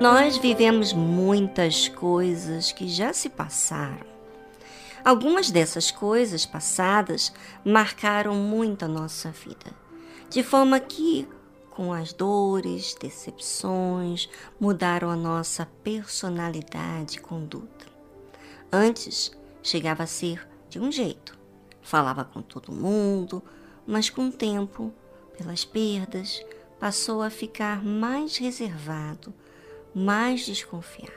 Nós vivemos muitas coisas que já se passaram. Algumas dessas coisas passadas marcaram muito a nossa vida, de forma que, com as dores, decepções, mudaram a nossa personalidade e conduta. Antes, chegava a ser de um jeito, falava com todo mundo, mas com o tempo, pelas perdas, passou a ficar mais reservado mais desconfiado.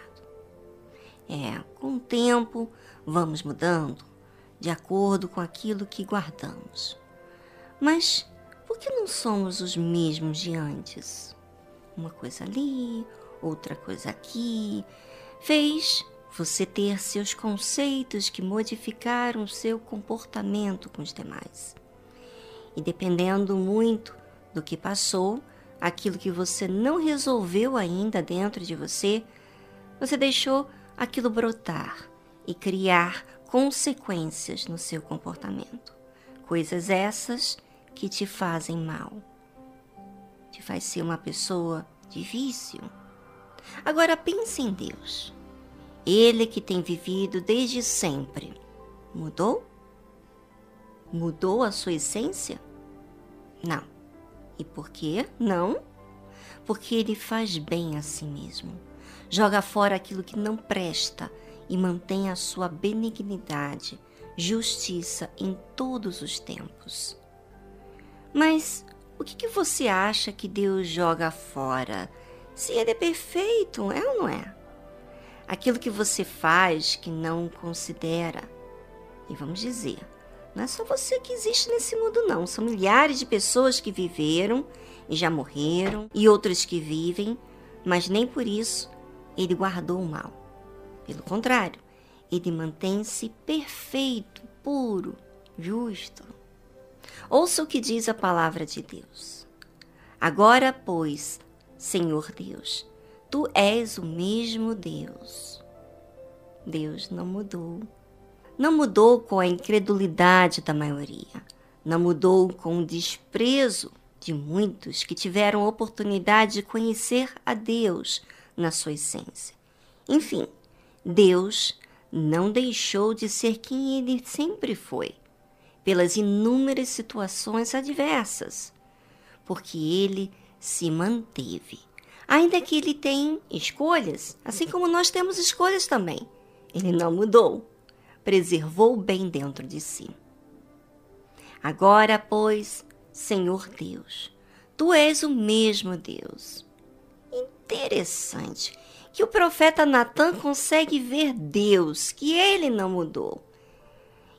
É, com o tempo, vamos mudando de acordo com aquilo que guardamos. Mas por que não somos os mesmos de antes? Uma coisa ali, outra coisa aqui, fez você ter seus conceitos que modificaram seu comportamento com os demais. E dependendo muito do que passou, aquilo que você não resolveu ainda dentro de você, você deixou aquilo brotar e criar consequências no seu comportamento. Coisas essas que te fazem mal. Te faz ser uma pessoa de vício. Agora pense em Deus. Ele que tem vivido desde sempre. Mudou? Mudou a sua essência? Não. E por quê? Não. Porque ele faz bem a si mesmo. Joga fora aquilo que não presta e mantém a sua benignidade, justiça em todos os tempos. Mas o que, que você acha que Deus joga fora? Se ele é perfeito, é ou não é? Aquilo que você faz que não considera. E vamos dizer, não é só você que existe nesse mundo, não. São milhares de pessoas que viveram e já morreram, e outras que vivem, mas nem por isso ele guardou o mal. Pelo contrário, ele mantém-se perfeito, puro, justo. Ouça o que diz a palavra de Deus. Agora, pois, Senhor Deus, tu és o mesmo Deus. Deus não mudou não mudou com a incredulidade da maioria, não mudou com o desprezo de muitos que tiveram oportunidade de conhecer a Deus na sua essência. Enfim, Deus não deixou de ser quem ele sempre foi, pelas inúmeras situações adversas, porque ele se manteve. Ainda que ele tenha escolhas, assim como nós temos escolhas também, ele não mudou preservou bem dentro de si. Agora, pois, Senhor Deus, tu és o mesmo Deus. Interessante que o profeta Natan consegue ver Deus, que ele não mudou.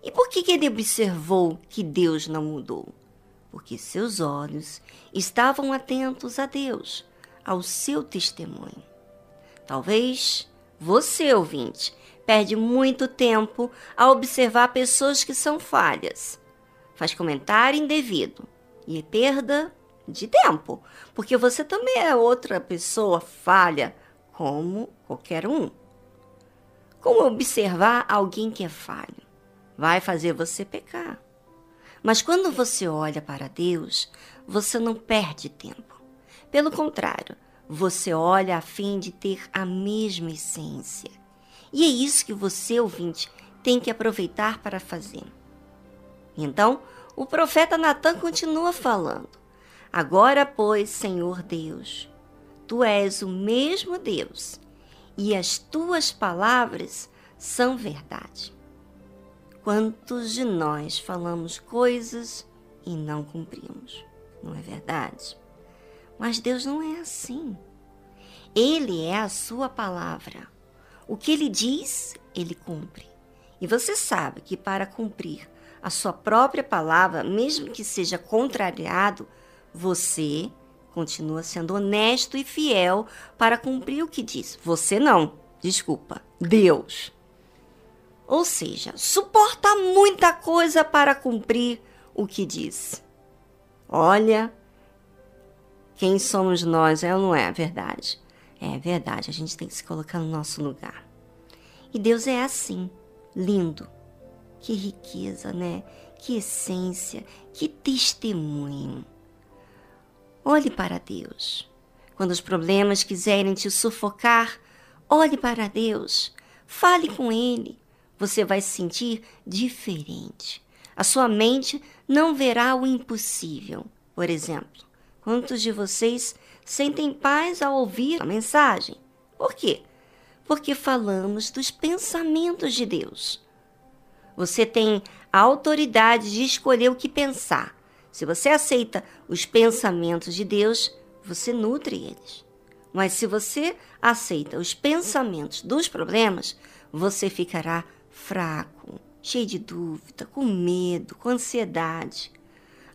E por que, que ele observou que Deus não mudou? Porque seus olhos estavam atentos a Deus, ao seu testemunho. Talvez você, ouvinte, perde muito tempo a observar pessoas que são falhas. Faz comentário indevido e perda de tempo, porque você também é outra pessoa falha, como qualquer um. Como observar alguém que é falho? Vai fazer você pecar. Mas quando você olha para Deus, você não perde tempo. Pelo contrário, você olha a fim de ter a mesma essência e é isso que você, ouvinte, tem que aproveitar para fazer. Então, o profeta Natan continua falando: Agora, pois, Senhor Deus, tu és o mesmo Deus, e as tuas palavras são verdade. Quantos de nós falamos coisas e não cumprimos? Não é verdade? Mas Deus não é assim. Ele é a sua palavra. O que ele diz, ele cumpre. E você sabe que para cumprir a sua própria palavra, mesmo que seja contrariado, você continua sendo honesto e fiel para cumprir o que diz. Você não, desculpa, Deus. Ou seja, suporta muita coisa para cumprir o que diz. Olha, quem somos nós, é ou não é a verdade? É verdade, a gente tem que se colocar no nosso lugar. E Deus é assim, lindo. Que riqueza, né? Que essência, que testemunho. Olhe para Deus. Quando os problemas quiserem te sufocar, olhe para Deus, fale com Ele. Você vai se sentir diferente. A sua mente não verá o impossível. Por exemplo, quantos de vocês sentem paz ao ouvir a mensagem? Por quê? Porque falamos dos pensamentos de Deus. Você tem a autoridade de escolher o que pensar. Se você aceita os pensamentos de Deus, você nutre eles. Mas se você aceita os pensamentos dos problemas, você ficará fraco, cheio de dúvida, com medo, com ansiedade.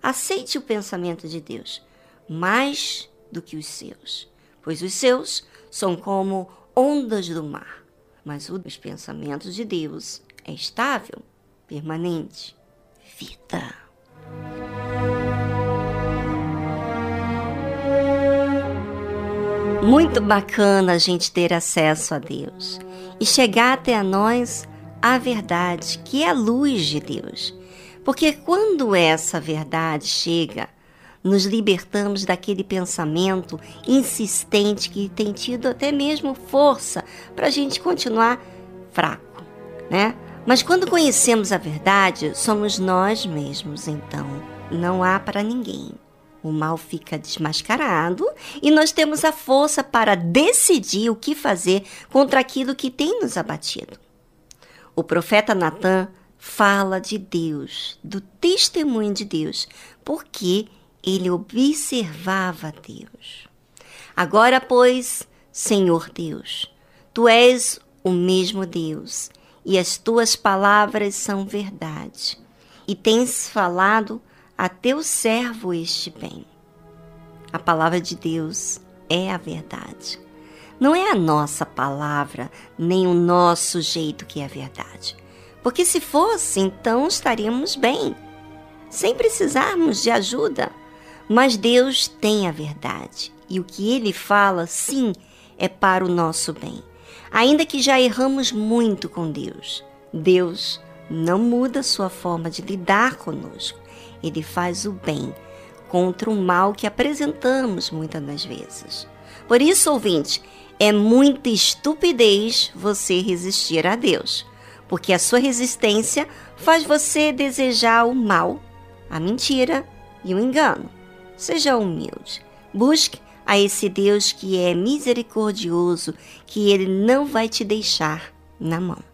Aceite o pensamento de Deus mais do que os seus, pois os seus são como ondas do mar, mas os pensamentos de Deus é estável, permanente, vida. Muito bacana a gente ter acesso a Deus e chegar até a nós a verdade, que é a luz de Deus. Porque quando essa verdade chega, nos libertamos daquele pensamento insistente que tem tido até mesmo força para a gente continuar fraco, né? Mas quando conhecemos a verdade, somos nós mesmos, então não há para ninguém. O mal fica desmascarado e nós temos a força para decidir o que fazer contra aquilo que tem nos abatido. O profeta Natan fala de Deus, do testemunho de Deus, porque ele observava Deus. Agora, pois, Senhor Deus, tu és o mesmo Deus e as tuas palavras são verdade, e tens falado a teu servo este bem. A palavra de Deus é a verdade. Não é a nossa palavra, nem o nosso jeito que é a verdade. Porque se fosse, então estaríamos bem, sem precisarmos de ajuda. Mas Deus tem a verdade, e o que ele fala, sim, é para o nosso bem. Ainda que já erramos muito com Deus, Deus não muda sua forma de lidar conosco ele faz o bem contra o mal que apresentamos muitas das vezes. Por isso, ouvinte, é muita estupidez você resistir a Deus, porque a sua resistência faz você desejar o mal, a mentira e o engano. Seja humilde. Busque a esse Deus que é misericordioso, que ele não vai te deixar na mão.